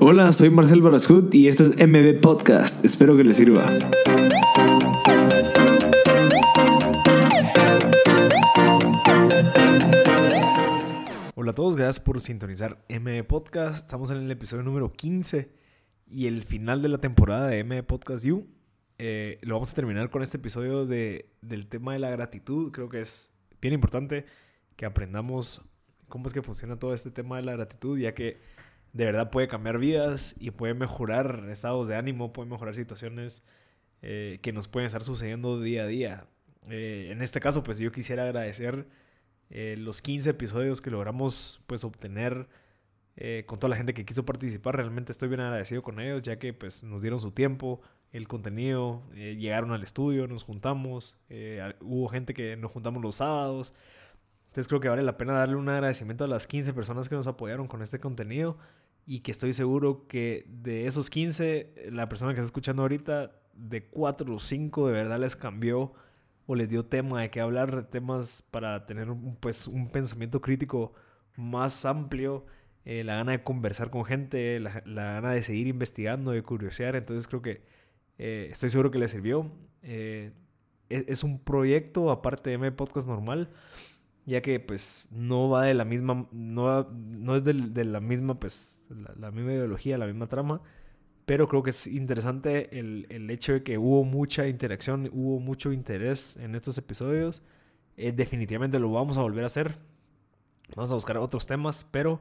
Hola, soy Marcel Barascut y esto es MB Podcast. Espero que les sirva. Hola a todos, gracias por sintonizar MB Podcast. Estamos en el episodio número 15 y el final de la temporada de MB Podcast You. Eh, lo vamos a terminar con este episodio de, del tema de la gratitud. Creo que es bien importante que aprendamos cómo es que funciona todo este tema de la gratitud, ya que de verdad puede cambiar vidas y puede mejorar estados de ánimo, puede mejorar situaciones eh, que nos pueden estar sucediendo día a día. Eh, en este caso, pues yo quisiera agradecer eh, los 15 episodios que logramos pues obtener con toda la gente que quiso participar. Realmente estoy bien agradecido con ellos, ya que pues nos dieron su tiempo, el contenido, llegaron al estudio, nos juntamos, hubo gente que nos juntamos los sábados. Entonces creo que vale la pena darle un agradecimiento a las 15 personas que nos apoyaron con este contenido y que estoy seguro que de esos 15, la persona que está escuchando ahorita, de 4 o 5 de verdad les cambió o les dio tema de qué hablar, temas para tener pues, un pensamiento crítico más amplio, eh, la gana de conversar con gente, la, gana de seguir investigando, de curiosear. Entonces creo que eh, estoy seguro que les sirvió. Eh, es, es, un proyecto aparte de mi podcast normal ya que pues no va de la misma, no, no es de, la misma, pues, la, misma ideología, la misma trama, pero creo que es interesante el, el, hecho de que hubo mucha interacción, hubo mucho interés en estos episodios. Eh, definitivamente lo vamos a volver a hacer. Vamos a buscar otros temas, pero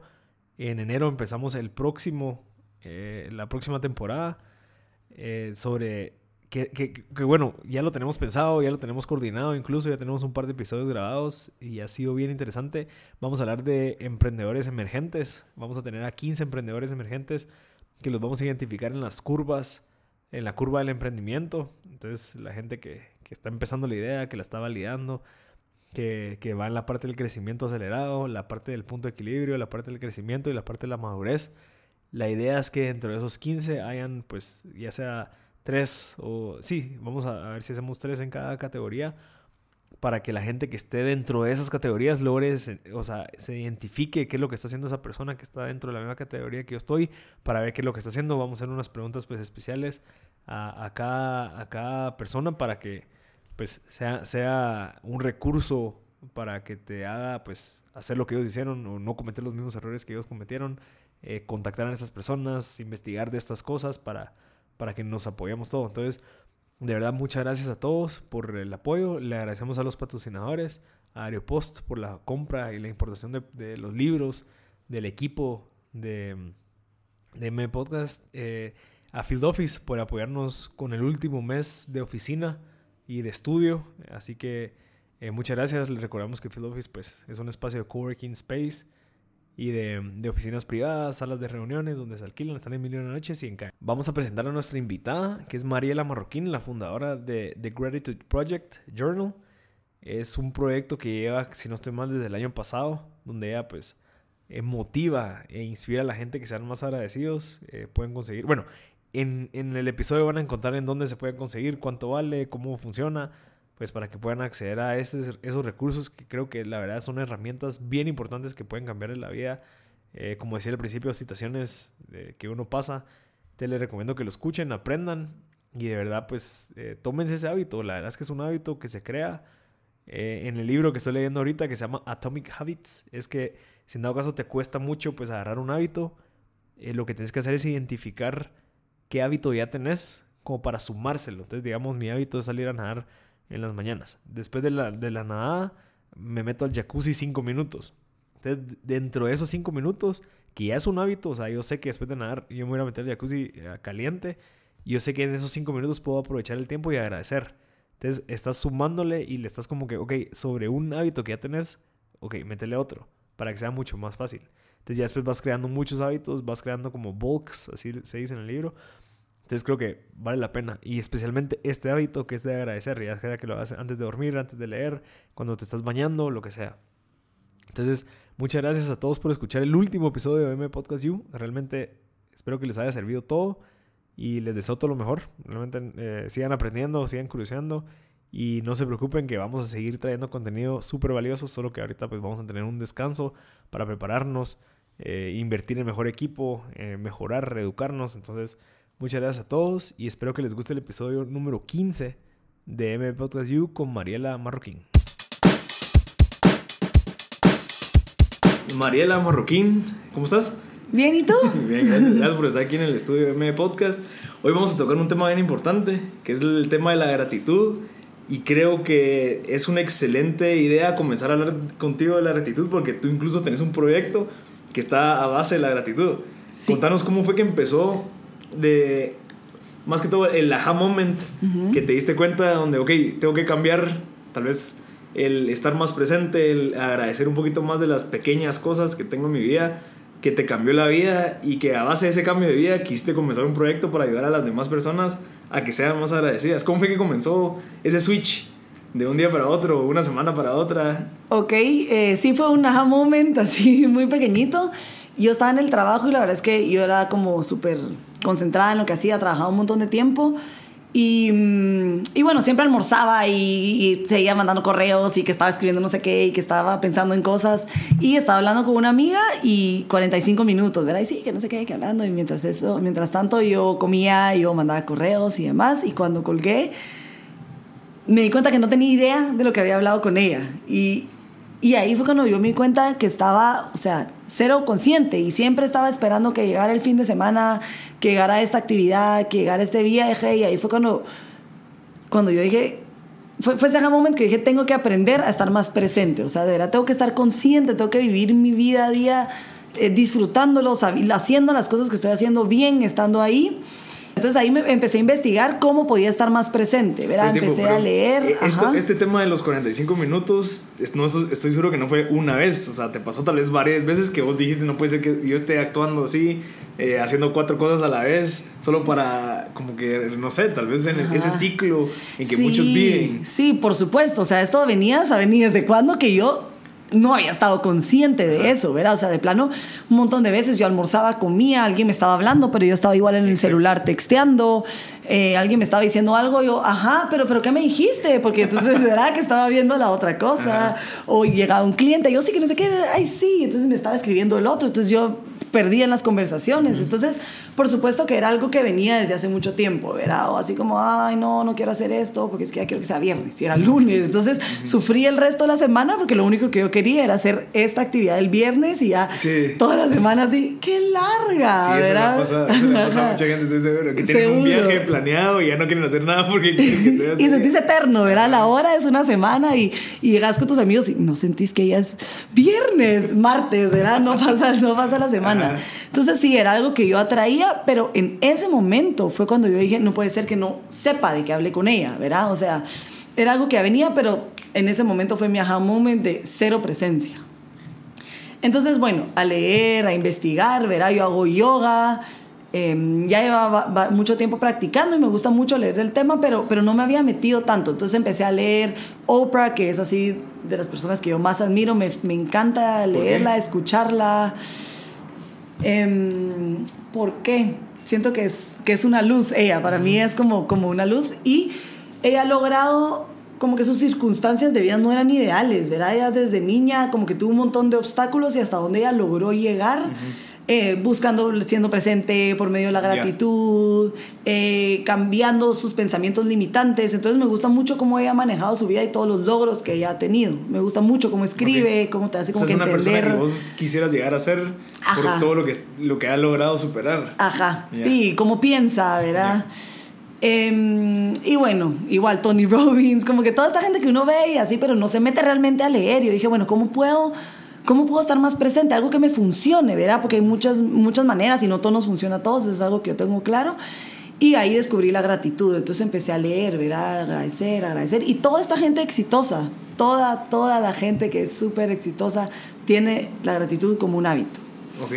en enero empezamos el próximo, eh, la próxima temporada eh, sobre que, bueno, ya lo tenemos pensado, ya lo tenemos coordinado, incluso ya tenemos un par de episodios grabados y ha sido bien interesante. Vamos a hablar de emprendedores emergentes. Vamos a tener a 15 emprendedores emergentes que los vamos a identificar en las curvas, en la curva del emprendimiento. Entonces, la gente que, que está empezando la idea, que la está validando, que, que, va en la parte del crecimiento acelerado, la parte del punto de equilibrio, la parte del crecimiento y la parte de la madurez. La idea es que dentro de esos 15 hayan, pues, ya sea tres o sí, vamos a, ver si hacemos tres en cada categoría para que la gente que esté dentro de esas categorías logre, o sea, se identifique qué es lo que está haciendo esa persona que está dentro de la misma categoría que yo estoy, para ver qué es lo que está haciendo. Vamos a hacer unas preguntas pues especiales a, cada, a cada persona para que pues sea, sea un recurso para que te haga pues hacer lo que ellos hicieron o no cometer los mismos errores que ellos cometieron, eh, contactar a esas personas, investigar de estas cosas para para que nos apoyemos todo. Entonces, de verdad, muchas gracias a todos por el apoyo. Le agradecemos a los patrocinadores, a Aeropost por la compra y la importación de, los libros, del equipo de, de M Podcast, eh, a Field Office por apoyarnos con el último mes de oficina y de estudio. Así que eh, muchas gracias. Les recordamos que Field Office pues, es un espacio de coworking space y de, oficinas privadas, salas de reuniones donde se alquilan, están en Millón de Noches y en CAE. Vamos a presentar a nuestra invitada, que es Mariela Marroquín, la fundadora de The Gratitude Project Journal. Es un proyecto que lleva, si no estoy mal, desde el año pasado, donde ella pues eh, motiva e inspira a la gente que sean más agradecidos. Eh, pueden conseguir, bueno, en, en el episodio van a encontrar en dónde se pueden conseguir, cuánto vale, cómo funciona pues para que puedan acceder a esos, esos recursos que creo que la verdad son herramientas bien importantes que pueden cambiar en la vida. Eh, como decía al principio, situaciones que uno pasa, te les recomiendo que lo escuchen, aprendan y de verdad pues eh, tómense ese hábito. La verdad es que es un hábito que se crea. Eh, en el libro que estoy leyendo ahorita que se llama Atomic Habits, es que si en dado caso te cuesta mucho pues agarrar un hábito, lo que tienes que hacer es identificar qué hábito ya tenés como para sumárselo. Entonces digamos mi hábito es salir a nadar en las mañanas. Después de la, de la nadada, me meto al jacuzzi cinco minutos. Entonces, dentro de esos cinco minutos, que ya es un hábito, o sea, yo sé que después de nadar, yo me voy a meter al jacuzzi eh, caliente, y yo sé que en esos cinco minutos puedo aprovechar el tiempo y agradecer. Entonces, estás sumándole y le estás como que, ok, sobre un hábito que ya tenés, ok, métele otro, para que sea mucho más fácil. Entonces, ya después vas creando muchos hábitos, vas creando como bulks, así se dice en el libro, entonces creo que vale la pena. Y especialmente este hábito que es de agradecer, ya sea que lo haces antes de dormir, antes de leer, cuando te estás bañando, lo que sea. Entonces, muchas gracias a todos por escuchar el último episodio de M Podcast You. Realmente espero que les haya servido todo y les deseo todo lo mejor. Realmente eh, sigan aprendiendo, sigan curioseando y no se preocupen que vamos a seguir trayendo contenido súper valioso, solo que ahorita pues vamos a tener un descanso para prepararnos eh, invertir en mejor equipo, eh, mejorar, reeducarnos. Entonces, muchas gracias a todos y espero que les guste el episodio número 15 de M Podcast You con Mariela Marroquín. Mariela Marroquín, ¿cómo estás? Bien, ¿y tú? Bien, gracias, gracias por estar aquí en el estudio de M Podcast. Hoy vamos a tocar un tema bien importante, que es el tema de la gratitud. Y creo que es una excelente idea comenzar a hablar contigo de la gratitud porque tú incluso tenés un proyecto que está a base de la gratitud. Sí. Contanos cómo fue que empezó de, más que todo, el aha moment que te diste cuenta donde, ok, tengo que cambiar tal vez el estar más presente, el agradecer un poquito más de las pequeñas cosas que tengo en mi vida, que te cambió la vida y que a base de ese cambio de vida quisiste comenzar un proyecto para ayudar a las demás personas a que sean más agradecidas. ¿Cómo fue que comenzó ese switch de un día para otro, una semana para otra? Ok, eh, sí fue un aha moment así muy pequeñito. Yo estaba en el trabajo y la verdad es que yo era como súper concentrada en lo que hacía, trabajaba un montón de tiempo. Y, mm, y bueno, siempre almorzaba y, y, seguía mandando correos y que estaba escribiendo no sé qué y que estaba pensando en cosas. Y estaba hablando con una amiga y 45 minutos, ¿verdad? Y sí, que no sé qué, que hablando. Y mientras, eso, mientras tanto yo comía, yo mandaba correos y demás. Y cuando colgué, me di cuenta que no tenía idea de lo que había hablado con ella. Y, y ahí fue cuando yo me di cuenta que estaba, o sea, cero consciente y siempre estaba esperando que llegara el fin de semana, que llegara esta actividad, que llegara este viaje y ahí fue cuando, cuando yo dije, fue, fue ese momento que dije, tengo que aprender a estar más presente, o sea, de verdad tengo que estar consciente, tengo que vivir mi vida a día eh, disfrutándolo, haciendo las cosas que estoy haciendo bien, estando ahí. Entonces ahí me empecé a investigar cómo podía estar más presente, ¿verdad? Tiempo, empecé a leer. Esto, este tema de los 45 minutos, no, estoy seguro que no fue una vez, o sea, te pasó tal vez varias veces que vos dijiste, no puede ser que yo esté actuando así, eh, haciendo cuatro cosas a la vez, solo para, como que, no sé, tal vez en Ajá. ese ciclo en que sí, muchos viven. Sí, por supuesto, o sea, esto venía, venía desde cuando que yo no había estado consciente de eso, ¿verdad? O sea, de plano, un montón de veces yo almorzaba, comía, alguien me estaba hablando, pero yo estaba igual en el celular texteando, eh, alguien me estaba diciendo algo, yo, ajá, pero, pero ¿qué me dijiste? Porque entonces era que estaba viendo la otra cosa, ajá. o llegaba un cliente, yo sí que no sé qué, ay, sí, entonces me estaba escribiendo el otro, entonces yo perdí en las conversaciones, entonces, por supuesto que era algo que venía desde hace mucho tiempo, ¿verdad? O así como, ay, no, no quiero hacer esto, porque es que ya quiero que sea viernes, y era lunes, entonces sufrí el resto de la semana porque lo único que yo quería era hacer esta actividad el viernes y ya sí. toda la semana así, qué larga, sí, ¿verdad? Eso le pasa, eso le pasa a mucha gente, estoy seguro, que tienen un viaje planeado y ya no quieren hacer nada porque quieren que sea así. y sentís eterno, ¿verdad? La hora es una semana y, y llegas con tus amigos y no sentís que ya es viernes, martes, ¿verdad? No pasa, no pasa la semana. Ajá. Entonces sí, era algo que yo atraía, pero en ese momento fue cuando yo dije, no puede ser que no sepa de que hablé con ella, ¿verdad? O sea, era algo que venía, pero en ese momento fue mi aha moment de cero presencia. Entonces, bueno, a leer, a investigar, ¿verdad? Yo hago yoga, eh, ya llevaba mucho tiempo practicando y me gusta mucho leer el tema, pero, pero no me había metido tanto. Entonces empecé a leer Oprah, que es así de las personas que yo más admiro, me, me encanta leerla, escucharla. Eh, ¿Por qué? Siento que es, que es una luz ella, para mí es como, como una luz y ella ha logrado como que sus circunstancias de vida no eran ideales, ¿verdad? Ella desde niña como que tuvo un montón de obstáculos y hasta donde ella logró llegar. Uh -huh. Eh, buscando, siendo presente por medio de la gratitud, eh, cambiando sus pensamientos limitantes. Entonces me gusta mucho cómo ella ha manejado su vida y todos los logros que ella ha tenido. Me gusta mucho cómo escribe, okay. cómo te hace como o sea, que es una entender. persona que vos quisieras llegar a ser Ajá. por todo lo que, lo que ha logrado superar. Ajá, yeah. sí, cómo piensa, ¿verdad? Yeah. Eh, y bueno, igual Tony Robbins, como que toda esta gente que uno ve y así, pero no se mete realmente a leer. Yo dije, bueno, ¿cómo puedo ¿Cómo puedo estar más presente? Algo que me funcione, ¿verdad? Porque hay muchas, muchas maneras y no todo nos funciona a todos, es algo que yo tengo claro. Y ahí descubrí la gratitud, entonces empecé a leer, ¿verdad? Agradecer, agradecer. Y toda esta gente exitosa, toda, toda la gente que es súper exitosa, tiene la gratitud como un hábito. Ok.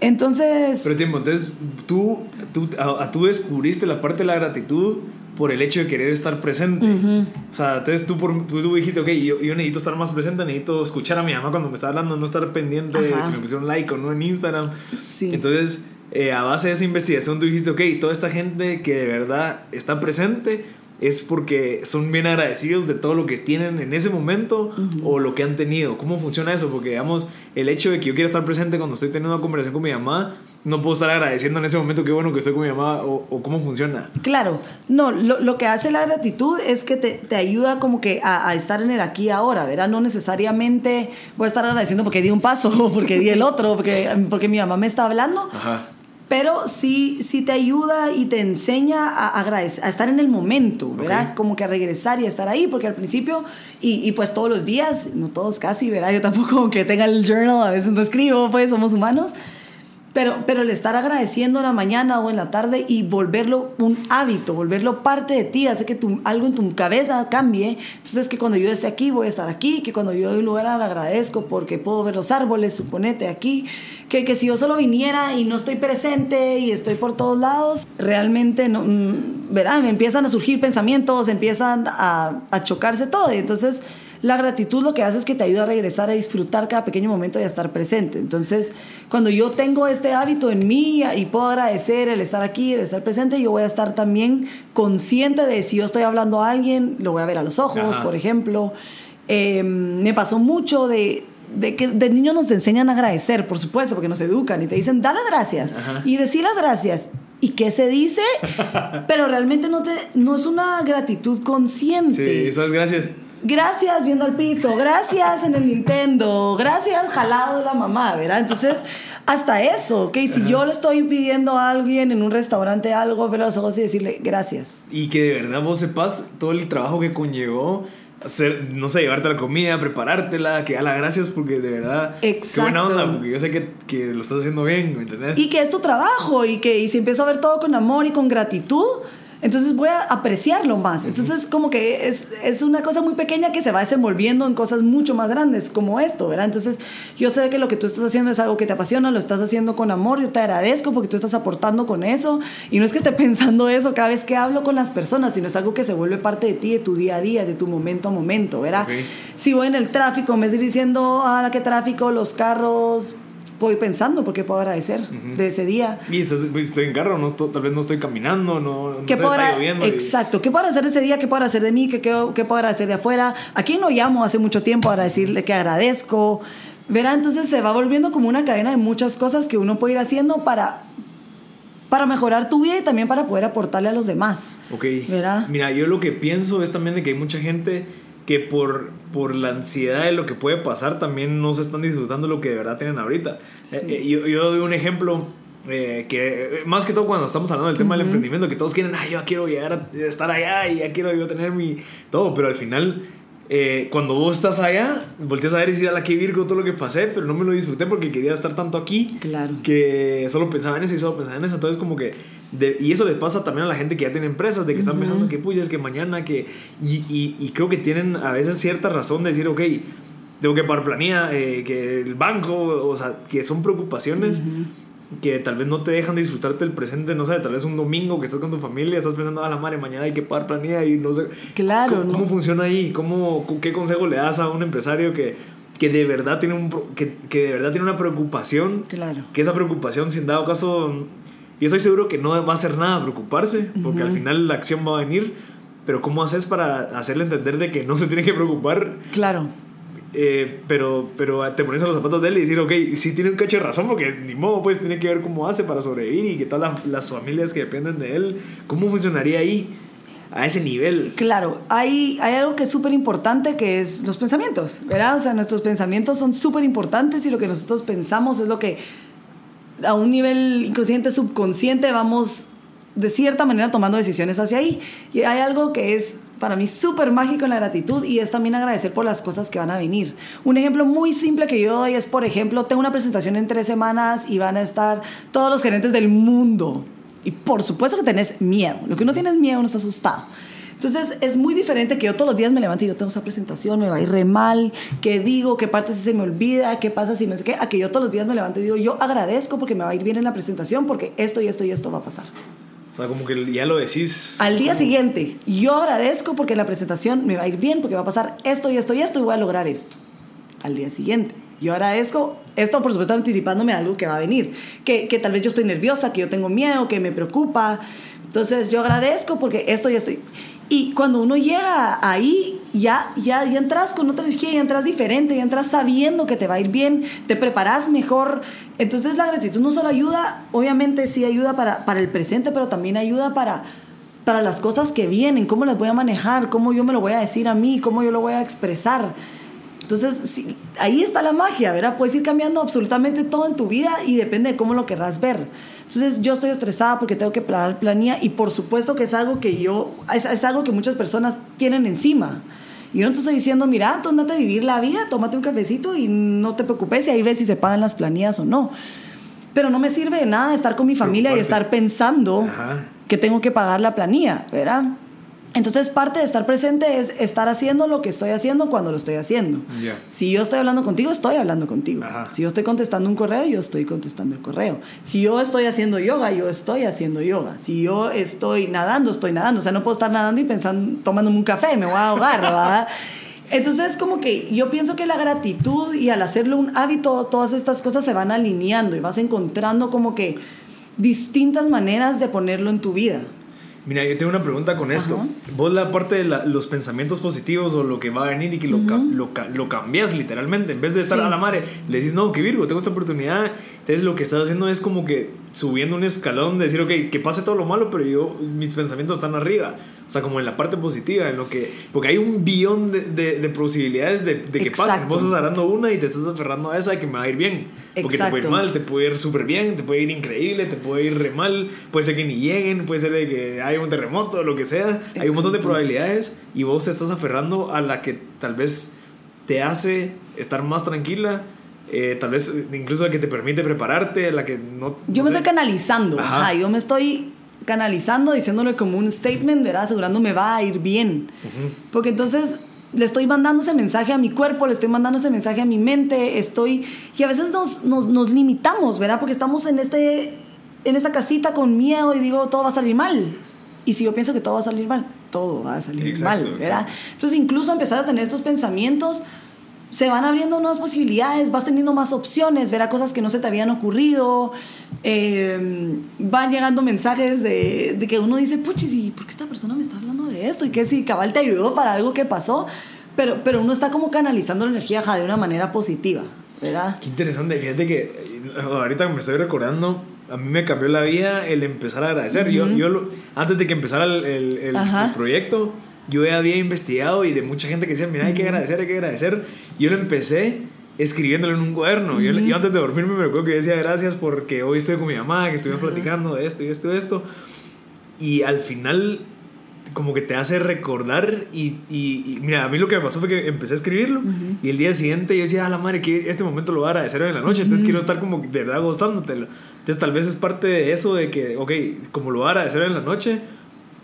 Entonces... Pero tiempo, entonces tú, tú, a, tú descubriste la parte de la gratitud por el hecho de querer estar presente. Uh -huh. O sea, entonces tú, por, tú, tú, dijiste, ok, yo, yo, necesito estar más presente, necesito escuchar a mi mamá cuando me está hablando, no estar pendiente de si me pusieron like o no en Instagram. Sí. Entonces, eh, a base de esa investigación, tú dijiste, ok, toda esta gente que de verdad está presente es porque son bien agradecidos de todo lo que tienen en ese momento o lo que han tenido. ¿Cómo funciona eso? Porque, digamos, el hecho de que yo quiera estar presente cuando estoy teniendo una conversación con mi mamá, no puedo estar agradeciendo en ese momento qué bueno que estoy con mi mamá o, o cómo funciona. Claro, no, lo, lo, que hace la gratitud es que te, te ayuda como que a, a, estar en el aquí y ahora, ¿verdad? No necesariamente voy a estar agradeciendo porque di un paso, porque di el otro, porque, porque mi mamá me está hablando. Ajá. Pero sí, sí te ayuda y te enseña a, agradecer, a estar en el momento, ¿verdad? Ok. Como que a regresar y a estar ahí, porque al principio, y, y pues todos los días, no todos casi, ¿verdad? Yo tampoco como que tenga el journal, a veces no escribo, pues somos humanos. Pero, pero el estar agradeciendo en la mañana o en la tarde y volverlo un hábito, volverlo parte de ti, hace que tu, algo en tu cabeza cambie. Entonces, que cuando yo esté aquí, voy a estar aquí, que cuando yo doy lugar agradezco porque puedo ver los árboles, suponete aquí, que, que si yo solo viniera y no estoy presente y estoy por todos lados, realmente no, mm, ¿verdad? Me empiezan a surgir pensamientos, empiezan a, a chocarse todo. Y entonces, la gratitud lo que hace es que te ayuda a regresar a disfrutar cada pequeño momento y a estar presente. Entonces, cuando yo tengo este hábito en mí y puedo agradecer el estar aquí, el estar presente, yo voy a estar también consciente de si yo estoy hablando a alguien, lo voy a ver a los ojos, Ajá. por ejemplo. Eh, me pasó mucho de, de que de niños nos enseñan a agradecer, por supuesto, porque nos educan y te dicen, da las gracias Ajá. y decir las gracias. ¿Y qué se dice? Pero realmente no, te, no es una gratitud consciente. Sí, eso es gracias. Gracias viendo al piso, gracias en el Nintendo, gracias jalado de la mamá, ¿verdad? Entonces, hasta eso, ¿ok? Si yo le estoy pidiendo a alguien en un restaurante algo, ver a los ojos y decirle gracias. Y que de verdad vos sepas todo el trabajo que conllevó hacer, no sé, llevarte la comida, preparártela, que a la gracias porque de verdad, qué buena Exacto. onda, porque yo sé que, que lo estás haciendo bien, ¿me entendés? Y que es tu trabajo y que y si empiezo a ver todo con amor y con gratitud, entonces voy a apreciarlo más. Entonces como que es, es una cosa muy pequeña que se va desenvolviendo en cosas mucho más grandes como esto, ¿verdad? Entonces yo sé que lo que tú estás haciendo es algo que te apasiona, lo estás haciendo con amor, yo te agradezco porque tú estás aportando con eso y no es que esté pensando eso cada vez que hablo con las personas, sino es algo que se vuelve parte de ti, de tu día a día, de tu momento a momento, ¿verdad? Si voy en el tráfico, me estoy diciendo, ah, qué tráfico, los carros, voy pensando porque puedo agradecer de ese día. Y estoy en carro, no estoy- tal vez no estoy caminando, no, no ¿Qué sé, puedo está lloviendo. y- Exacto. ¿Qué puedo hacer ese día? ¿Qué puedo hacer de mí? ¿Qué, qué, qué puedo hacer de afuera? ¿A quién lo llamo hace mucho tiempo para decirle que agradezco? Verá, entonces se va volviendo como una cadena de muchas cosas que uno puede ir haciendo para, para mejorar tu vida y también para poder aportarle a los demás. Ok. ¿Verdad? Mira, yo lo que pienso es también de que hay mucha gente que por, por la ansiedad de lo que puede pasar también no se están disfrutando lo que de verdad tienen ahorita. Eh, eh, yo, yo doy un ejemplo eh, que eh, más que todo cuando estamos hablando del tema del emprendimiento, que todos quieren, ay, yo quiero llegar a estar allá y ya quiero yo tener mi todo, pero al final... eh, cuando vos estás allá, volteas a ver y decir, a la que Virgo, todo lo que pasé, pero no me lo disfruté porque quería estar tanto aquí Claro. que solo pensaba en eso y solo pensaba en eso. Entonces, como que. de- y eso le pasa también a la gente que ya tiene empresas, de que están pensando que puya, es que mañana, que. Y, y, y creo que tienen a veces cierta razón de decir, ok, tengo que pagar planilla, eh, que el banco, o sea, que son preocupaciones. Que tal vez no te dejan disfrutarte el presente, no sé, tal vez un domingo que estás con tu familia, estás pensando a la madre, mañana hay que pagar planilla y no sé. Claro, ¿Cómo, ¿no? cómo funciona ahí? ¿Cómo, ¿Qué consejo le das a un empresario que, que, de verdad tiene un, que, que de verdad tiene una preocupación Claro. que esa preocupación, si en dado caso, yo estoy seguro que no va a hacer nada preocuparse, porque al final la acción va a venir, pero ¿cómo haces para hacerle entender de que no se tiene que preocupar? Claro. Eh, pero, pero te pones a los zapatos de él y decir, ok, sí tiene un cacho de razón, porque ni modo, pues tiene que ver cómo hace para sobrevivir y que todas las, las familias que dependen de él, ¿cómo funcionaría ahí? A ese nivel. Claro, hay, hay algo que es súper importante que es los pensamientos, ¿verdad? O sea, nuestros pensamientos son súper importantes y lo que nosotros pensamos es lo que a un nivel inconsciente, subconsciente, vamos de cierta manera tomando decisiones hacia ahí. Y hay algo que es para mí súper mágico en la gratitud y es también agradecer por las cosas que van a venir. Un ejemplo muy simple que yo doy es, por ejemplo, tengo una presentación en tres semanas y van a estar todos los gerentes del mundo. Y por supuesto que tenés miedo. Lo que uno tiene miedo, uno está asustado. Entonces es muy diferente que yo todos los días me levante y yo tengo esa presentación, me va a ir mal, qué digo, qué parte se me olvida, qué pasa si no sé qué, a que yo todos los días me levante y digo, yo agradezco porque me va a ir bien en la presentación porque esto y esto y esto va a pasar. O sea, como que ya lo decís. Al día siguiente, yo agradezco porque en la presentación me va a ir bien porque va a pasar esto y esto y esto y voy a lograr esto. Al día siguiente, yo agradezco esto, por supuesto, anticipándome a algo que va a venir, que, que tal vez yo estoy nerviosa, que yo tengo miedo, que me preocupa, Entonces yo agradezco porque esto ya estoy. Y cuando uno llega ahí, ya, ya, ya entras con otra energía, ya entras diferente, ya entras sabiendo que te va a ir bien, te preparas mejor. Entonces la gratitud no solo ayuda, obviamente sí ayuda para, para el presente, pero también ayuda para, para las cosas que vienen, cómo las voy a manejar, cómo yo me lo voy a decir a mí, cómo yo lo voy a expresar. Entonces, sí, ahí está la magia, ¿verdad? Puedes ir cambiando absolutamente todo en tu vida y depende de cómo lo querrás ver. Entonces, yo estoy estresada porque tengo que planear planilla y por supuesto que es algo que yo, es, es, algo que muchas personas tienen encima. Y yo no te estoy diciendo, mira, tú andate a vivir la vida, tómate un cafecito y no te preocupes y ahí ves si se pagan las planillas o no. Pero no me sirve de nada estar con mi familia y estar pensando Ajá. que tengo que pagar la planilla, ¿verdad? Entonces, parte de estar presente es estar haciendo lo que estoy haciendo cuando lo estoy haciendo. Yeah. Si yo estoy hablando contigo, estoy hablando contigo. Ajá. Si yo estoy contestando un correo, yo estoy contestando el correo. Si yo estoy haciendo yoga, yo estoy haciendo yoga. Si yo estoy nadando, estoy nadando. O sea, no puedo estar nadando y pensando, tomándome un café, me voy a ahogar, ¿verdad? Entonces, como que yo pienso que la gratitud y al hacerlo un hábito, todas estas cosas se van alineando y vas encontrando como que distintas maneras de ponerlo en tu vida. Mira, yo tengo una pregunta con esto. Ajá. Vos la parte de la, los pensamientos positivos o lo que va a venir y que lo, ca- lo, ca- lo cambias literalmente. En vez de estar Sí. a la madre, le decís, no, que Virgo, tengo esta oportunidad. Entonces lo que estás haciendo es como que subiendo un escalón, de decir, ok, que pase todo lo malo, pero yo, mis pensamientos están arriba. O sea, como en la parte positiva, en lo que... Porque hay un billón de, de, de posibilidades de, de que pasen. Exacto. Vos estás agarrando una y te estás aferrando a esa de que me va a ir bien. Porque te puede ir Exacto. mal, te puede ir súper bien, te puede ir increíble, te puede ir re mal, puede ser que ni lleguen, puede ser de que hay un terremoto, lo que sea. Hay un montón de Exacto. probabilidades y vos te estás aferrando a la que tal vez te hace estar más tranquila, eh, tal vez incluso la que te permite prepararte, la que no... Yo no me sé. estoy canalizando, Ajá. ajá, yo me estoy canalizando, diciéndole como un statement, ¿verdad? Asegurando me va a ir bien. Ujú. Porque entonces le estoy mandando ese mensaje a mi cuerpo, le estoy mandando ese mensaje a mi mente, estoy... Y a veces nos, nos, nos limitamos, ¿verdad? Porque estamos en, este, en esta casita con miedo y digo, todo va a salir mal. Y si yo pienso que todo va a salir mal, todo va a salir Exacto, mal, ¿verdad? exacto. Entonces incluso empezar a tener estos pensamientos, se van abriendo nuevas posibilidades, vas teniendo más opciones, verá cosas que no se te habían ocurrido, eh, van llegando mensajes de, de que uno dice, puchis, ¿y por qué esta persona me está hablando de esto? Y que si cabal te ayudó para algo que pasó, pero, pero uno está como canalizando la energía ajá, de una manera positiva, ¿verdad? Qué interesante, fíjate que eh, ahorita me estoy recordando, a mí me cambió la vida el empezar a agradecer. Yo, yo antes de que empezara el, el- el- Ajá. el proyecto, yo ya había investigado y de mucha gente que decía, mira, hay que agradecer, hay que agradecer. Yo lo empecé escribiéndolo en un cuaderno. yo, yo antes de dormirme me recuerdo que decía gracias porque hoy estoy con mi mamá, que estuvimos platicando de esto y esto y esto. Y al final como que te hace recordar y, y- y mira, a mí lo que me pasó fue que empecé a escribirlo y el día siguiente yo decía, a la madre, que este momento lo voy a agradecer hoy en la noche, entonces quiero estar como de verdad gozándotelo. Entonces tal vez es parte de eso de que, ok, como lo voy a agradecer hoy en la noche,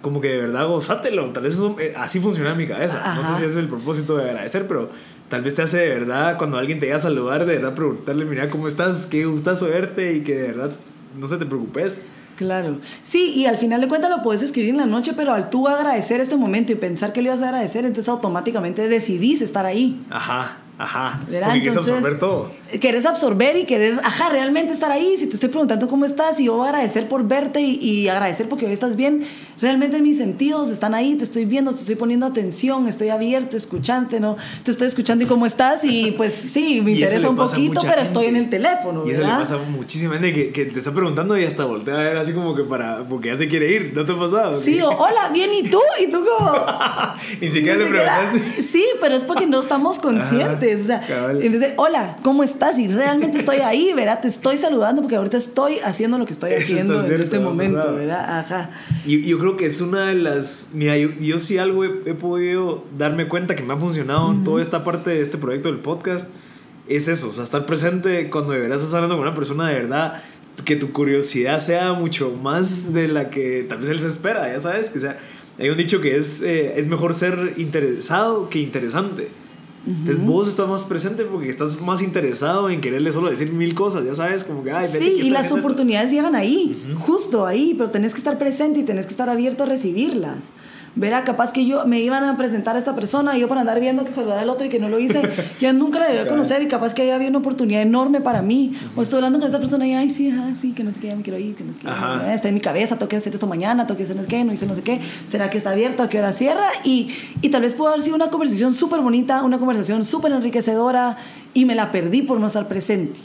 como que de verdad gozátelo, tal vez eso, eh, así funciona en mi cabeza. No sé si ese es el propósito de agradecer, pero tal vez te hace de verdad, cuando alguien te llega a saludar, de verdad preguntarle, mira, ¿cómo estás? Qué gustazo verte y que de verdad no se te preocupes. Claro. Sí, y al final de cuentas lo puedes escribir en la noche, pero al tú agradecer este momento y pensar que lo ibas a agradecer, entonces automáticamente decidís estar ahí. Ajá, ajá. ¿verdad? Porque quieres Entonces, absorber todo. Querés absorber y querer, ajá, realmente estar ahí. Si te estoy preguntando cómo estás y yo voy a agradecer por verte y, y agradecer porque hoy estás bien, realmente mis sentidos están ahí, te estoy viendo, te estoy poniendo atención, estoy abierto, escuchante, ¿no? Te estoy escuchando y cómo estás y pues sí, me interesa un poquito, pero estoy en el teléfono, Y eso le pasa a muchísima gente que, que te está preguntando y hasta voltea a ver así como que para. porque ya se quiere ir. ¿No te ha pasado? Sí, o hola, bien, ¿y tú? Y tú como... Ni siquiera le preguntaste. Sí, pero es porque no estamos conscientes. o sea, en vez de, hola, ¿cómo estás? Y realmente estoy ahí, ¿verdad? Te estoy saludando porque ahorita estoy haciendo lo que estoy Eso haciendo en cierto, este momento, pasado. ¿verdad? Ajá. Y yo creo que es una de las. Mira, yo, yo sí algo he, he podido darme cuenta que me ha funcionado en toda esta parte de este proyecto del podcast. Es eso, o sea, estar presente cuando de verdad estás hablando con una persona de verdad. Que tu curiosidad sea mucho más de la que tal vez él se espera, ya sabes. Que sea, hay un dicho que es, eh, es mejor ser interesado que interesante. Entonces vos estás más presente porque estás más interesado en quererle solo decir mil cosas, ya sabes, como que, ay, Sí, y las haciendo esto". oportunidades llegan ahí, justo ahí, pero tenés que estar presente y tenés que estar abierto a recibirlas. Verá, capaz que yo me iban a presentar a esta persona y yo por andar viendo que saludar al otro y que no lo hice, ya nunca la debí conocer y capaz que ahí había una oportunidad enorme para mí. O estoy hablando con esta persona y, ay, sí, ah, sí, que no sé qué, ya me quiero ir, que no sé qué, Ajá. eh, está en mi cabeza, tengo que hacer esto mañana, tengo que hacer no sé qué, no hice no sé qué, será que está abierto, a qué hora cierra y, y tal vez pudo haber sido una conversación súper bonita, una conversación súper enriquecedora y me la perdí por no estar presente.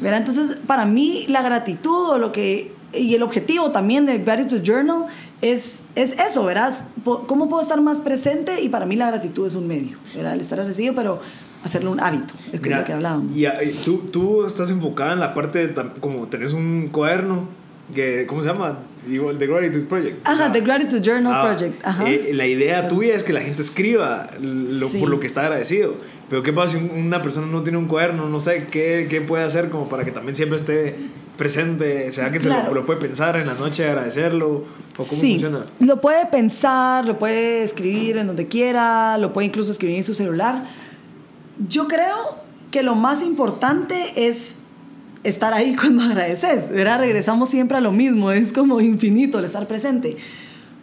¿Verdad? Entonces, para mí, la gratitud o lo que, y el objetivo también del Gratitude Journal es, es eso, ¿verdad? Po- ¿Cómo puedo estar más presente? Y para mí la gratitud es un medio, ¿verdad? El estar agradecido, pero hacerlo un hábito, es que es Mira, lo que hablábamos. Y, y tú, tú estás enfocada en la parte, de como tenés un cuaderno, que, ¿cómo se llama? Digo, el The Gratitude Project. Ajá, The Gratitude Journal ah, Project. Ajá. eh, la idea tuya es que la gente escriba lo, Sí. por lo que está agradecido. Pero ¿qué pasa si un- una persona no tiene un cuaderno? No sé, ¿qué, qué puede hacer como para que también siempre esté presente? ¿Será que se Claro. lo, lo puede pensar en la noche, agradecerlo? ¿O cómo sí, funciona? lo puede pensar, lo puede escribir en donde quiera, lo puede incluso escribir en su celular. Yo creo que lo más importante es estar ahí cuando agradeces, ¿verdad? Regresamos siempre a lo mismo, es como infinito el estar presente.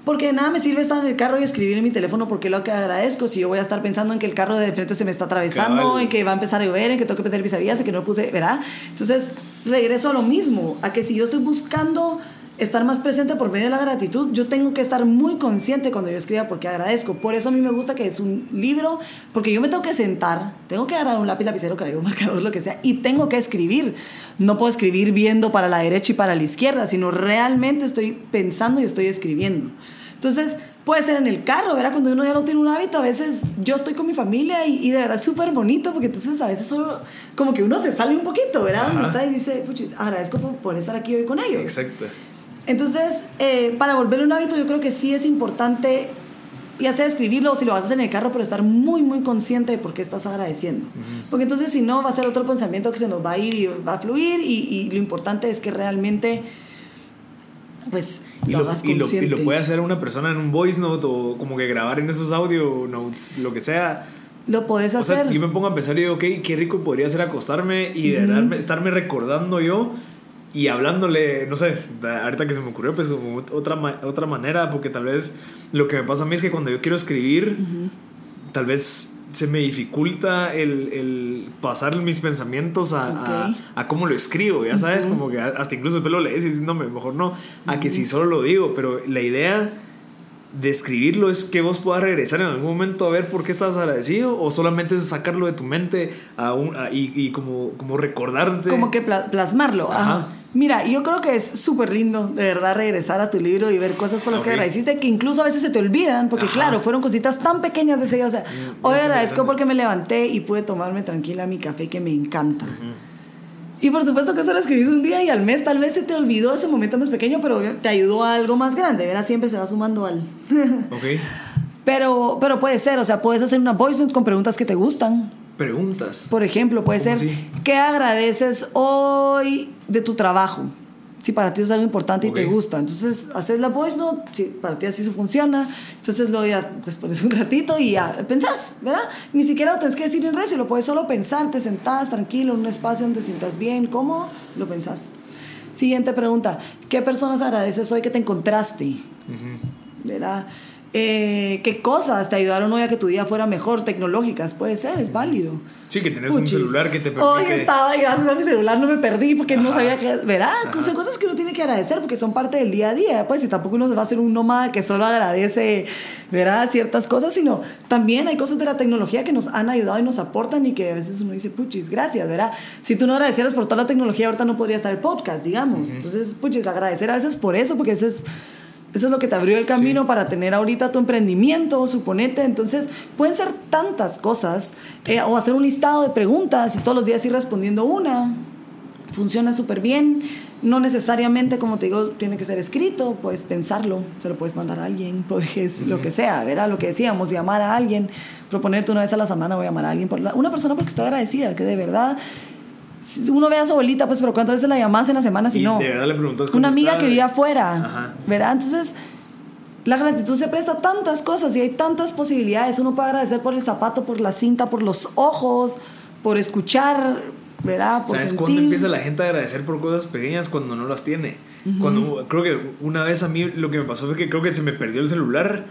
Porque de nada me sirve estar en el carro y escribir en mi teléfono porque lo que agradezco si yo voy a estar pensando en que el carro de frente se me está atravesando, Cabal. en que va a empezar a llover, en que tengo que meter vis en que no puse, ¿verdad? Entonces regreso a lo mismo, a que si yo estoy buscando estar más presente por medio de la gratitud, yo tengo que estar muy consciente cuando yo escriba porque agradezco. Por eso a mí me gusta que es un libro, porque yo me tengo que sentar, tengo que agarrar un lápiz, lapicero, cargar un marcador, lo que sea, y tengo que escribir. No puedo escribir viendo para la derecha y para la izquierda, sino realmente estoy pensando y estoy escribiendo. Entonces, puede ser en el carro, ¿verdad? Cuando uno ya no tiene un hábito, a veces yo estoy con mi familia y, y de verdad es súper bonito porque entonces a veces solo como que uno se sale un poquito, ¿verdad? Uno está y dice, puchis, agradezco por, por estar aquí hoy con ellos. Exacto. Entonces, eh, para volverlo un hábito, yo creo que sí es importante, ya sea escribirlo o si lo hacer en el carro, pero estar muy, muy consciente de por qué estás agradeciendo. Porque entonces, si no, va a ser otro pensamiento que se nos va a ir y va a fluir, y, y lo importante es que realmente, pues, Y lo, lo, hagas y, lo, y lo puede hacer una persona en un voice note o como que grabar en esos audio notes, lo que sea. Lo podés O sea, hacer. yo me pongo a pensar y digo, ok, qué rico podría ser acostarme y verdad me- estarme recordando yo y hablándole, no sé, ahorita que se me ocurrió, pues como otra, otra manera, porque tal vez lo que me pasa a mí es que cuando yo quiero escribir, tal vez se me dificulta el, el pasar mis pensamientos a, a- Ok. a cómo lo escribo, ya sabes, como que hasta incluso después lo lees y dices, no, mejor no, a que si solo lo digo, pero la idea de escribirlo es que vos puedas regresar en algún momento a ver por qué estás agradecido o solamente es sacarlo de tu mente a un- a- y, y como, como recordarte. Como que pla- plasmarlo. Ajá. Ajá. Mira, yo creo que es súper lindo, de verdad, regresar a tu libro y ver cosas por las que agradeciste, que incluso a veces se te olvidan, porque Ajá. claro, fueron cositas tan pequeñas de ese día. O sea, Mm, hoy agradezco porque me levanté y pude tomarme tranquila mi café que me encanta. Y por supuesto que eso lo escribís un día y al mes tal vez se te olvidó ese momento más pequeño, pero te ayudó a algo más grande, ¿verdad? Siempre se va sumando al... Ok. pero, pero puede ser, o sea, puedes hacer una voice note con preguntas que te gustan. Preguntas. Por ejemplo, puede ¿Cómo ser, así? ¿qué agradeces hoy de tu trabajo? Si para ti es algo importante y te gusta. Entonces, haces la voice note, si para ti así se funciona. Entonces, luego ya pues, pones un ratito y ya pensás, ¿verdad? Ni siquiera lo tienes que decir en recio, lo puedes solo pensar, te sentás tranquilo en un espacio donde te sientas bien, cómodo, lo pensás. Siguiente pregunta, ¿qué personas agradeces hoy que te encontraste? ¿verdad? Eh, ¿Qué cosas te ayudaron hoy a que tu día fuera mejor? Tecnológicas, puede ser, es válido. Sí, que tenés un Puchis. celular que te Hoy permite. estaba y gracias a mi celular no me perdí porque no Ajá. sabía que... Ajá. Son cosas que uno tiene que agradecer porque son parte del día a día. Pues y tampoco uno se va a hacer un nómada que solo agradece, ¿verdad? Ciertas cosas, sino también hay cosas de la tecnología que nos han ayudado y nos aportan y que a veces uno dice, puchis, gracias, ¿verdad? Si tú no agradecieras por toda la tecnología, ahorita no podría estar el podcast, digamos. Entonces, puchis, agradecer a veces por eso, porque ese es... Eso es lo que te abrió el camino para tener ahorita tu emprendimiento, suponete. Entonces, pueden ser tantas cosas. eh, o hacer un listado de preguntas y todos los días ir respondiendo una. Funciona súper bien. No necesariamente, como te digo, tiene que ser escrito. Puedes pensarlo. Se lo puedes mandar a alguien. Puedes, lo que sea, ¿verdad? Lo que decíamos, llamar a alguien. Proponerte una vez a la semana, voy a llamar a alguien. Por la- una persona porque estoy agradecida, que de verdad... Uno ve a su abuelita, pues, pero ¿cuántas veces la llamas en la semana si y no? de verdad le preguntas cómo Una amiga está. que vive afuera, Ajá. ¿verdad? Entonces, la gratitud se presta a tantas cosas y hay tantas posibilidades. Uno puede agradecer por el zapato, por la cinta, por los ojos, por escuchar, ¿verdad? Por ¿Sabes sentir. cuándo empieza la gente a agradecer por cosas pequeñas cuando no las tiene? Cuando creo que una vez a mí lo que me pasó fue que creo que se me perdió el celular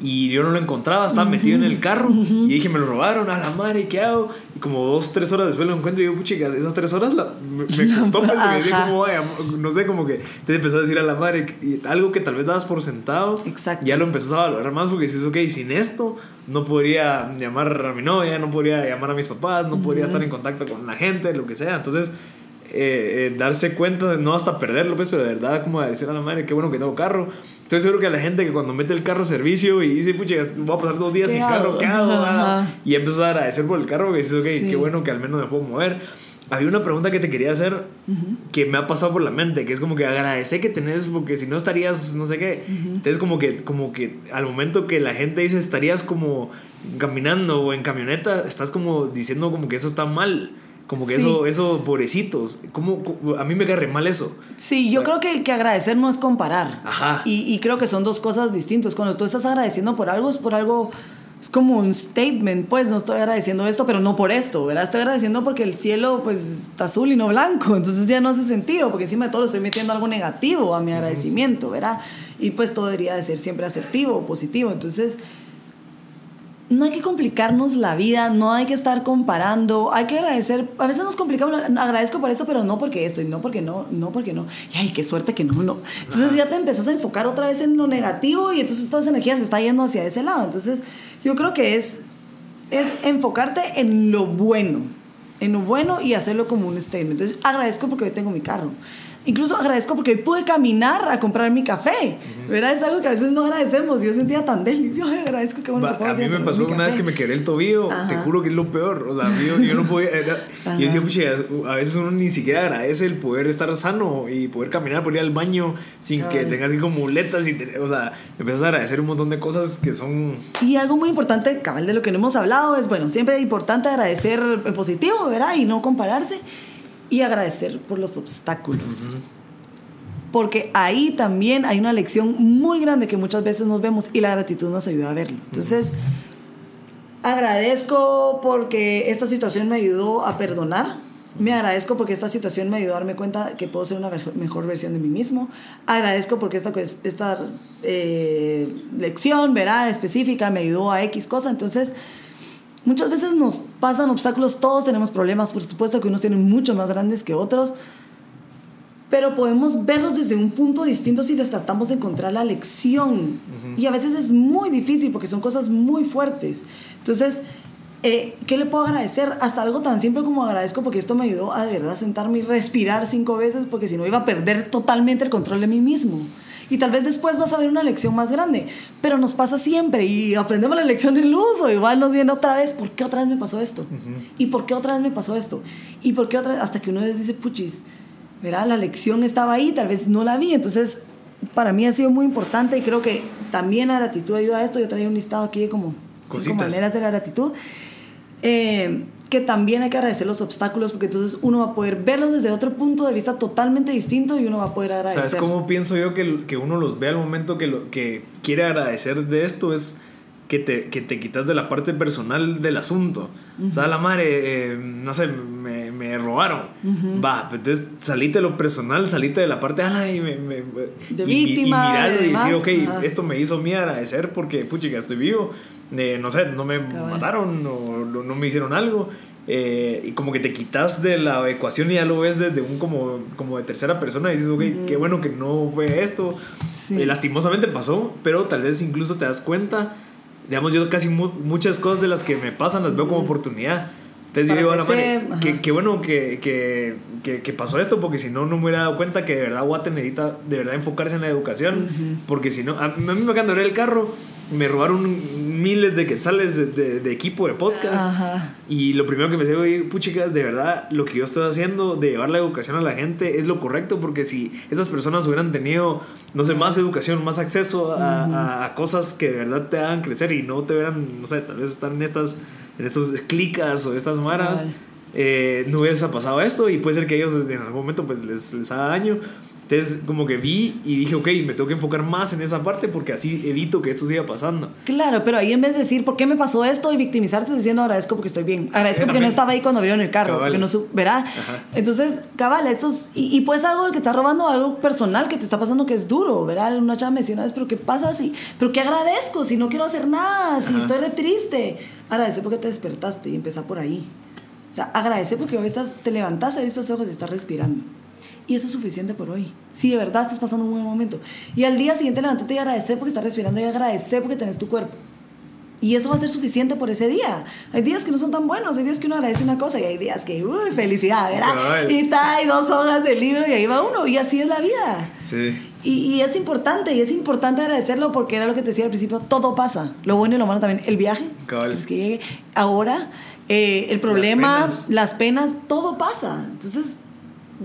y yo no lo encontraba, estaba metido en el carro y dije, me lo robaron, a la madre, ¿qué hago? Y como dos, tres horas después lo encuentro y digo, chicas, esas tres horas la- me, me costó, Ajá. como, "Vaya", no sé, como que te empezás a decir a la madre y algo que tal vez dabas por sentado, Exacto. ya lo empezás a valorar más porque dices, ok, sin esto no podría llamar a mi novia, no podría llamar a mis papás, no podría estar en contacto con la gente, lo que sea. Entonces, eh, eh, darse cuenta, no hasta perderlo, pues, pero de verdad, como decir a la madre, qué bueno que tengo carro. Estoy seguro que la gente que cuando mete el carro a servicio y dice, pucha, voy a pasar dos días ¿Qué sin carro, ¿qué hago? Ah. Y empiezas a agradecer por el carro, que dices, ok, Sí. qué bueno que al menos me puedo mover. Había una pregunta que te quería hacer que me ha pasado por la mente, que es como que agradecer que tenés, porque si no estarías, no sé qué. Entonces, como que, como que al momento que la gente dice estarías como caminando o en camioneta, estás como diciendo como que eso está mal. Como que Sí. eso, eso, pobrecitos. Como, a mí me agarre mal eso. Sí, yo Bueno. creo que, que agradecer no es comparar. Ajá. Y, y creo que son dos cosas distintas. Cuando tú estás agradeciendo por algo, es por algo, es como un statement, pues no estoy agradeciendo esto, pero no por esto, ¿verdad? Estoy agradeciendo porque el cielo pues está azul y no blanco, entonces ya no hace sentido, porque encima de todo le estoy metiendo algo negativo a mi agradecimiento, ¿verdad? Y pues todo debería de ser siempre asertivo, positivo, entonces no hay que complicarnos la vida, no hay que estar comparando, hay que agradecer, a veces nos complicamos, agradezco por esto, pero no porque esto, y no porque no, no porque no, y ay, qué suerte que no, no. Entonces ya te empezás a enfocar otra vez en lo negativo y entonces toda esa energía se está yendo hacia ese lado. Entonces yo creo que es, es enfocarte en lo bueno, en lo bueno y hacerlo como un statement. Entonces agradezco porque hoy tengo mi carro. Incluso agradezco porque hoy pude caminar a comprar mi café. ¿Verdad? Es algo que a veces no agradecemos. Yo sentía tan delicioso. Ay, agradezco que bueno Va, que a mí me pasó una vez café. que me quebré el tobillo, te Ajá. juro que es lo peor. O sea, yo, yo no podía. era- y decía, pucha, a veces uno ni siquiera agradece el poder estar sano y poder caminar, poder ir al baño sin que Cabal. tengas que ir con muletas. Y te- o sea, empiezas a agradecer un montón de cosas que son. Y algo muy importante, cabal, de lo que no hemos hablado, es, bueno, siempre es importante agradecer en positivo, ¿verdad? Y no compararse. Y agradecer por los obstáculos. Porque ahí también hay una lección muy grande que muchas veces nos vemos y la gratitud nos ayuda a verlo. Entonces, agradezco porque esta situación me ayudó a perdonar. Me agradezco porque esta situación me ayudó a darme cuenta que puedo ser una mejor versión de mí mismo. Agradezco porque esta, esta eh, lección, ¿verdad? Específica me ayudó a X cosa. Entonces, muchas veces nos pasan obstáculos, todos tenemos problemas, por supuesto que unos tienen mucho más grandes que otros, pero podemos verlos desde un punto distinto si les tratamos de encontrar la lección. Y a veces es muy difícil porque son cosas muy fuertes. Entonces, eh, ¿qué le puedo agradecer? Hasta algo tan simple como agradezco porque esto me ayudó a de verdad sentarme y respirar cinco veces porque si no iba a perder totalmente el control de mí mismo. Y tal vez después vas a ver una lección más grande, pero nos pasa siempre y aprendemos la lección en el uso. Igual nos viene otra vez, ¿por qué otra vez me pasó esto? ¿Y por qué otra vez me pasó esto? ¿Y por qué otra vez? Hasta que uno vez dice, puchis, ¿verdad? La lección estaba ahí, tal vez no la vi. Entonces, para mí ha sido muy importante y creo que también la gratitud ayuda a esto. Yo traía un listado aquí de como maneras de la gratitud. Eh, que también hay que agradecer los obstáculos porque entonces uno va a poder verlos desde otro punto de vista totalmente distinto y uno va a poder agradecer. ¿Sabes cómo pienso yo que, que uno los ve al momento que, lo, que quiere agradecer de esto? Es que te, que te quitas de la parte personal del asunto. O sea, la madre, eh, no sé, me, me robaron. Va, pues entonces salite de lo personal, salite de la parte ay, me, me- De y, víctima, Y mirarlo de y decir, ok, ajá. esto me hizo a mí agradecer porque, puchica, estoy vivo. Eh, no sé, no me Cabal. mataron o no, no me hicieron algo. Eh, y como que te quitas de la ecuación y ya lo ves desde un como, como de tercera persona y dices, ok, qué bueno que no fue esto. Sí. Eh, lastimosamente pasó, pero tal vez incluso te das cuenta. Digamos, yo casi mu- muchas cosas de las que me pasan las veo como oportunidad. Entonces yo digo a la madre, crecer, qué, qué bueno que, que, que, que pasó esto, porque si no, no me hubiera dado cuenta que de verdad Guate necesita de verdad enfocarse en la educación. Porque si no, a, mí me acaban de ver el carro, me robaron miles de quetzales de, de, de equipo de podcast. Ajá. Y lo primero que me digo, oye, puchicas, de verdad, lo que yo estoy haciendo de llevar la educación a la gente es lo correcto, porque si esas personas hubieran tenido, no sé, más educación, más acceso a, a- a cosas que de verdad te hagan crecer y no te hubieran, no sé, tal vez estar en estas, en estas clicas o estas maras, eh, no hubiese pasado esto y puede ser que ellos en algún momento pues les, les haga daño. Entonces, como que vi y dije, ok, me tengo que enfocar más en esa parte porque así evito que esto siga pasando. Claro, pero ahí en vez de decir, ¿por qué me pasó esto? Y victimizarte diciendo, agradezco porque estoy bien. Agradezco porque no estaba ahí cuando vieron el carro. Cabal. Porque no ¿Verdad? Entonces, cabal, esto es- y, y pues algo que está robando, algo personal que te está pasando que es duro, ¿verdad? Una chava me decía una vez, ¿pero qué pasa si? ¿Pero qué agradezco si no quiero hacer nada? Si estoy re triste. Agradece porque te despertaste y empezá por ahí. O sea, agradece porque hoy estás, te levantaste, abriste los ojos y estás respirando. Y eso es suficiente por hoy. Si de verdad estás pasando un buen momento. Y al día siguiente levántate y agradecer porque estás respirando y agradecer porque tenés tu cuerpo. Y eso va a ser suficiente por ese día. Hay días que no son tan buenos, hay días que uno agradece una cosa y hay días que, uy, felicidad, ¿verdad? Y está, hay dos hojas del libro y ahí va uno. Y así es la vida. Sí. Y, y es importante, y es importante agradecerlo porque era lo que te decía al principio, todo pasa. Lo bueno y lo malo también. El viaje, quieres que llegue. Ahora, eh, el problema, penas. las penas. todo pasa. Entonces,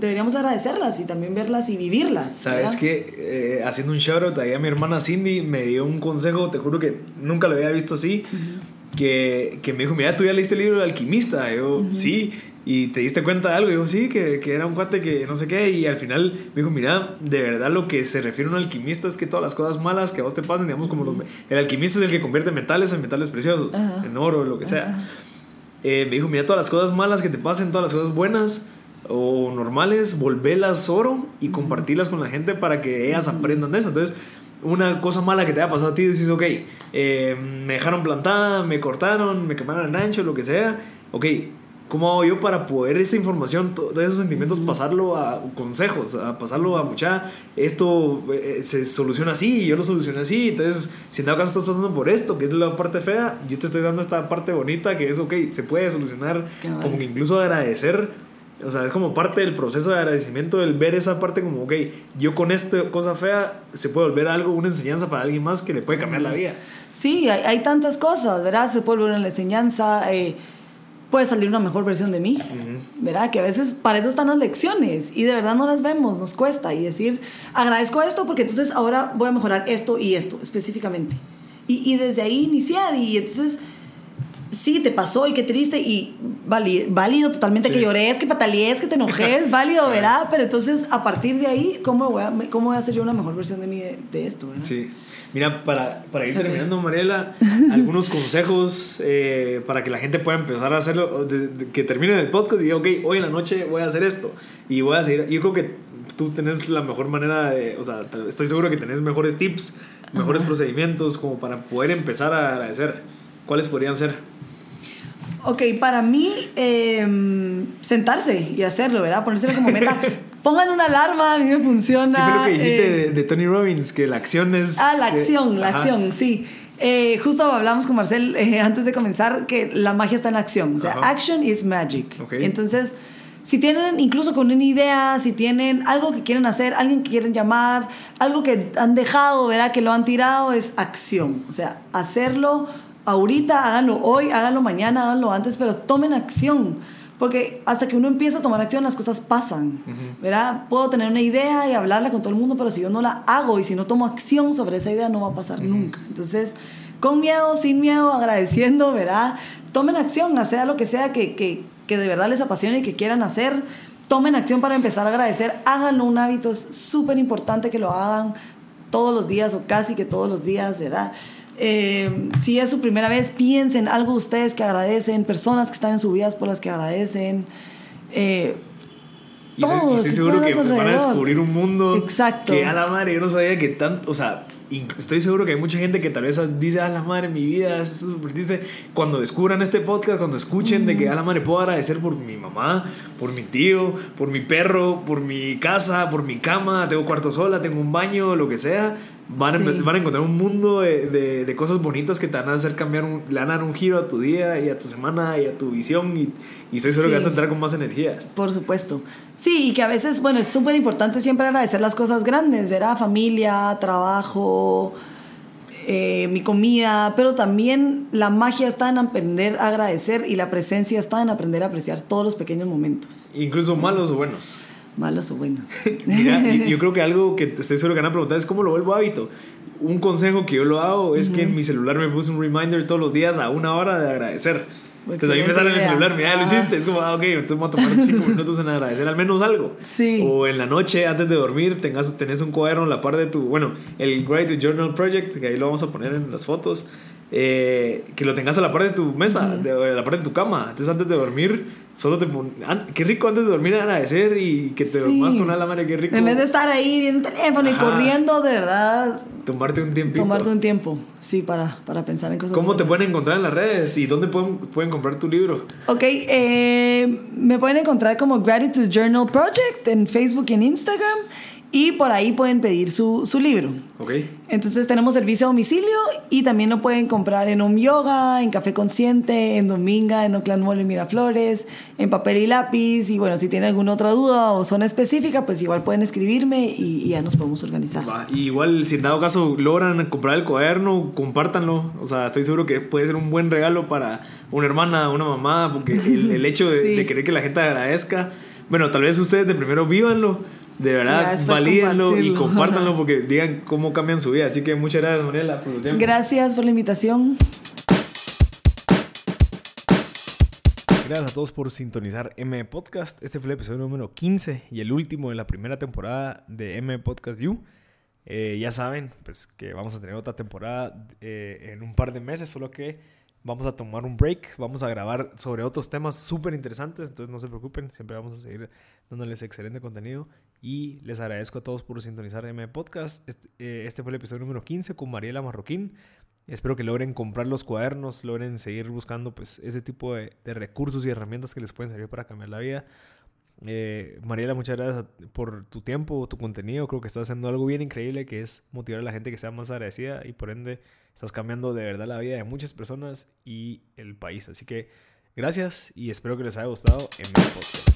deberíamos agradecerlas y también verlas y vivirlas. Sabes que eh, haciendo un shoutout ahí a mi hermana Cindy me dio un consejo, te juro que nunca lo había visto así, que, que me dijo, mira, tú ya leíste el libro del alquimista. Yo, sí. Y te diste cuenta de algo. Yo, sí, que, que era un cuate que no sé qué. Y al final me dijo, mira, de verdad lo que se refiere a un alquimista es que todas las cosas malas que a vos te pasan, digamos, como los, el alquimista es el que convierte metales en metales preciosos, en oro, lo que sea. Eh, me dijo, mira, todas las cosas malas que te pasen, todas las cosas buenas o normales, volvelas oro y compartirlas con la gente para que ellas aprendan de eso. Entonces, una cosa mala que te haya pasado a ti, dices, ok, eh, me dejaron plantada, me cortaron, me quemaron el rancho, lo que sea. Ok, ¿cómo hago yo para poder esa información, to- todos esos sentimientos, pasarlo a consejos, a pasarlo a mucha, esto eh, se soluciona así, yo lo solucioné así, entonces, si en dado caso estás pasando por esto, que es la parte fea, yo te estoy dando esta parte bonita, que es, ok, se puede solucionar, Cabal. como que incluso agradecer, o sea, es como parte del proceso de agradecimiento, el ver esa parte como, ok, yo con esta cosa fea, se puede volver algo, una enseñanza para alguien más que le puede cambiar la vida. Sí, hay, hay tantas cosas, ¿verdad? Se puede volver una enseñanza, eh, puede salir una mejor versión de mí, ¿verdad? Que a veces para eso están las lecciones y de verdad no las vemos, nos cuesta. Y decir, agradezco esto porque entonces ahora voy a mejorar esto y esto específicamente. Y, y desde ahí iniciar y entonces... Sí, te pasó y qué triste y vali- válido totalmente Sí. que llores, que patalees, que te enojes, válido, ¿verdad? Pero entonces a partir de ahí, ¿cómo voy a, cómo voy a hacer yo una mejor versión de mí de, de esto, ¿verdad? Sí. Mira, para, para ir Ok. terminando, Mariela, algunos consejos eh, para que la gente pueda empezar a hacerlo, de- de- que termine el podcast y diga, ok, hoy en la noche voy a hacer esto y voy a seguir. Yo creo que tú tenés la mejor manera de, o sea, estoy seguro que tenés mejores tips, mejores procedimientos como para poder empezar a agradecer. ¿Cuáles podrían ser? Ok, para mí, em, sentarse y hacerlo, ¿verdad? Ponérselo como meta. Pongan una alarma, a mí me ¿Qué funciona. lo que dijiste eh, de, de Tony Robbins? Que la acción es... Ah, la que- acción, la Ajá. acción, sí. Eh, justo hablamos con Marcel eh, antes de comenzar que la magia está en la acción. O sea, Ajá. action is magic. Ok. Entonces, si tienen incluso con una idea, si tienen algo que quieren hacer, alguien que quieren llamar, algo que han dejado, ¿verdad? Que lo han tirado, es acción. O sea, hacerlo ahorita, háganlo hoy, háganlo mañana, háganlo antes, pero tomen acción. Porque hasta que uno empieza a tomar acción, las cosas pasan. ¿Verdad? Puedo tener una idea y hablarla con todo el mundo, pero si yo no la hago y si no tomo acción sobre esa idea, no va a pasar nunca. Entonces, con miedo, sin miedo, agradeciendo, ¿verdad? Tomen acción, sea lo que sea que, que, que de verdad les apasione y que quieran hacer. Tomen acción para empezar a agradecer. Háganlo un hábito. Es súper importante que lo hagan todos los días o casi que todos los días, ¿verdad? Eh, si es su primera vez, piensen algo ustedes que agradecen, personas que están en sus vidas por las que agradecen. Eh, Y estoy, todo y estoy que seguro que a su van a alrededor. descubrir un mundo Exacto. que a la madre yo no sabía que tanto, o sea, estoy seguro que hay mucha gente que tal vez dice, a la madre, mi vida es súper triste. Cuando descubran este podcast, cuando escuchen de que a la madre puedo agradecer por mi mamá, por mi tío, por mi perro, por mi casa, por mi cama, tengo cuarto sola, tengo un baño, lo que sea. Van, a, van a encontrar un mundo de, de- de cosas bonitas que te van a hacer cambiar, un- le van a dar un giro a tu día y a tu semana y a tu visión y, y estoy seguro que vas a entrar con más energías. Por supuesto. Sí, y que a veces, bueno, es súper importante siempre agradecer las cosas grandes, ¿verdad? Familia, trabajo, eh, mi comida, pero también la magia está en aprender a agradecer y la presencia está en aprender a apreciar todos los pequeños momentos, Incluso malos o buenos. Malos o buenos. Mira, yo creo que algo que estoy seguro que van a preguntar es cómo lo vuelvo hábito. Un consejo que yo lo hago es que en mi celular me puse un reminder todos los días a una hora de agradecer. Entonces a mí me sale en el celular, mira, lo hiciste. Es como, ah, ok, entonces vamos a tomar cinco minutos en agradecer al menos algo. Sí. O en la noche, antes de dormir, tengas, tenés un cuaderno en la par de tu, bueno, el to Journal Project, que ahí lo vamos a poner en las fotos. Eh, que lo tengas a la par de tu mesa, de, a la par de tu cama. Entonces antes de dormir, solo te pones... Qué rico antes de dormir agradecer y que te duermas con la madre, qué rico. En vez de estar ahí viendo teléfono y corriendo, de verdad... Tomarte un tiempito. Tomarte un tiempo, sí, para, para pensar en cosas ¿Cómo te pueden encontrar en las redes y dónde pueden, pueden comprar tu libro? Ok, eh, me pueden encontrar como Gratitude Journal Project en Facebook y en Instagram. Y por ahí pueden pedir su, su libro. Ok. Entonces tenemos servicio a domicilio y también lo pueden comprar en Home Yoga, en Café Consciente, en Dominga, en Oakland Mall en Miraflores, en papel y lápiz. Y bueno, si tienen alguna otra duda o zona específica, pues igual pueden escribirme y, y ya nos podemos organizar. Va, y igual, si en dado caso logran comprar el cuaderno, compártanlo. O sea, estoy seguro que puede ser un buen regalo para una hermana, una mamá, porque el, el hecho de, Sí. de querer que la gente agradezca. Bueno, tal vez ustedes de primero vívanlo. De verdad, valídenlo y compártanlo porque digan cómo cambian su vida. Así que muchas gracias, Mariela, por tu tiempo. Gracias por la invitación. Gracias a todos por sintonizar M Podcast. Este fue el episodio número 15 y el último de la primera temporada de M Podcast You. Eh, ya saben, pues que vamos a tener otra temporada eh, en un par de meses, solo que vamos a tomar un break, vamos a grabar sobre otros temas súper interesantes, entonces no se preocupen, siempre vamos a seguir dándoles excelente contenido y les agradezco a todos por sintonizar M Podcast. Este, eh, este fue el episodio número 15 con Mariela Marroquín. Espero que logren comprar los cuadernos, logren seguir buscando pues ese tipo de, recursos y herramientas que les pueden servir para cambiar la vida. Eh, Mariela, muchas gracias por tu tiempo, tu contenido. Creo que estás haciendo algo bien increíble que es motivar a la gente que sea más agradecida y por ende estás cambiando de verdad la vida de muchas personas y el país. Así que gracias y espero que les haya gustado en mi podcast.